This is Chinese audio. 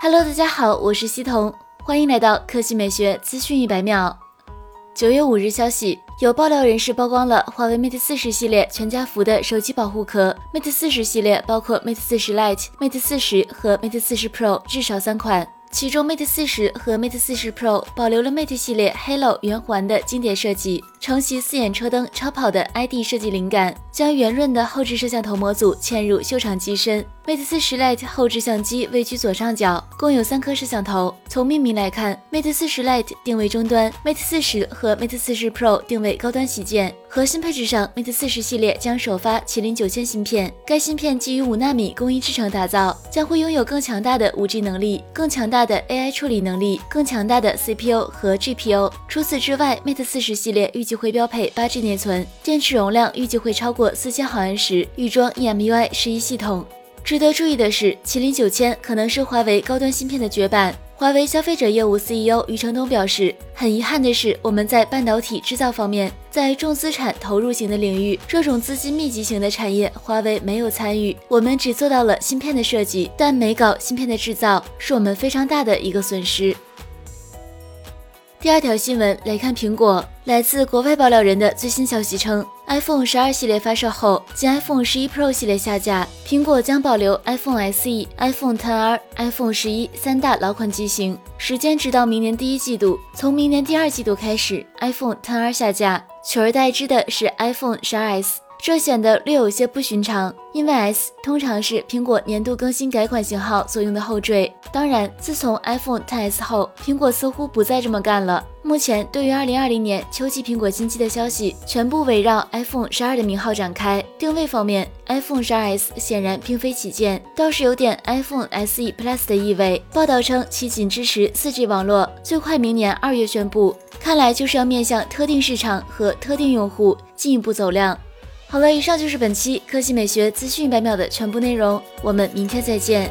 Hello，大家好，我是西彤，欢迎来到科技美学资讯一百秒。九月五日消息，有爆料人士曝光了华为 Mate 四十系列全家福的手机保护壳。Mate 四十系列包括 Mate 四十 Lite、Mate 四十和 Mate 四十 Pro 至少三款。其中 Mate 四十和 Mate 四十 Pro 保留了 Mate 系列 Halo 圆环的经典设计，承袭四眼车灯超跑的 ID 设计灵感，将圆润的后置摄像头模组嵌入修长机身。Mate 四十 Lite 后置相机位居左上角，共有三颗摄像头。从命名来看，Mate 四十 Lite 定位中端，Mate 四十和 Mate 四十 Pro 定位高端旗舰。核心配置上，Mate 四十系列将首发麒麟九千芯片，该芯片基于五纳米工艺制成打造，将会拥有更强大的五 G 能力、更强大的 AI 处理能力、更强大的 CPU 和 GPU。除此之外，Mate 四十系列预计会标配八 G 内存，电池容量预计会超过四千毫安时，预装 EMUI 十一系统。值得注意的是，麒麟九千可能是华为高端芯片的绝版。华为消费者业务 CEO 余承东表示，很遗憾的是，我们在半导体制造方面，在重资产投入型的领域，这种资金密集型的产业，华为没有参与。我们只做到了芯片的设计，但没搞芯片的制造，是我们非常大的一个损失。第二条新闻来看，苹果来自国外爆料人的最新消息称，iPhone 十二系列发售后，即 iPhone 十一 Pro 系列下架，苹果将保留 iPhone SE、iPhone XR、iPhone 十一三大老款机型，时间直到明年第一季度。从明年第二季度开始，iPhone XR 下架，取而代之的是 iPhone 十二 S。这显得略有些不寻常，因为 S 通常是苹果年度更新改款型号所用的后缀。当然，自从 iPhone XS 后，苹果似乎不再这么干了。目前，对于2020年秋季苹果新机的消息，全部围绕 iPhone 十二的名号展开。定位方面，iPhone 十二 S 显然并非旗舰，倒是有点 iPhone SE Plus 的意味。报道称其仅支持 4G 网络，最快明年二月宣布。看来就是要面向特定市场和特定用户进一步走量。好了，以上就是本期科技美学资讯百秒的全部内容，我们明天再见。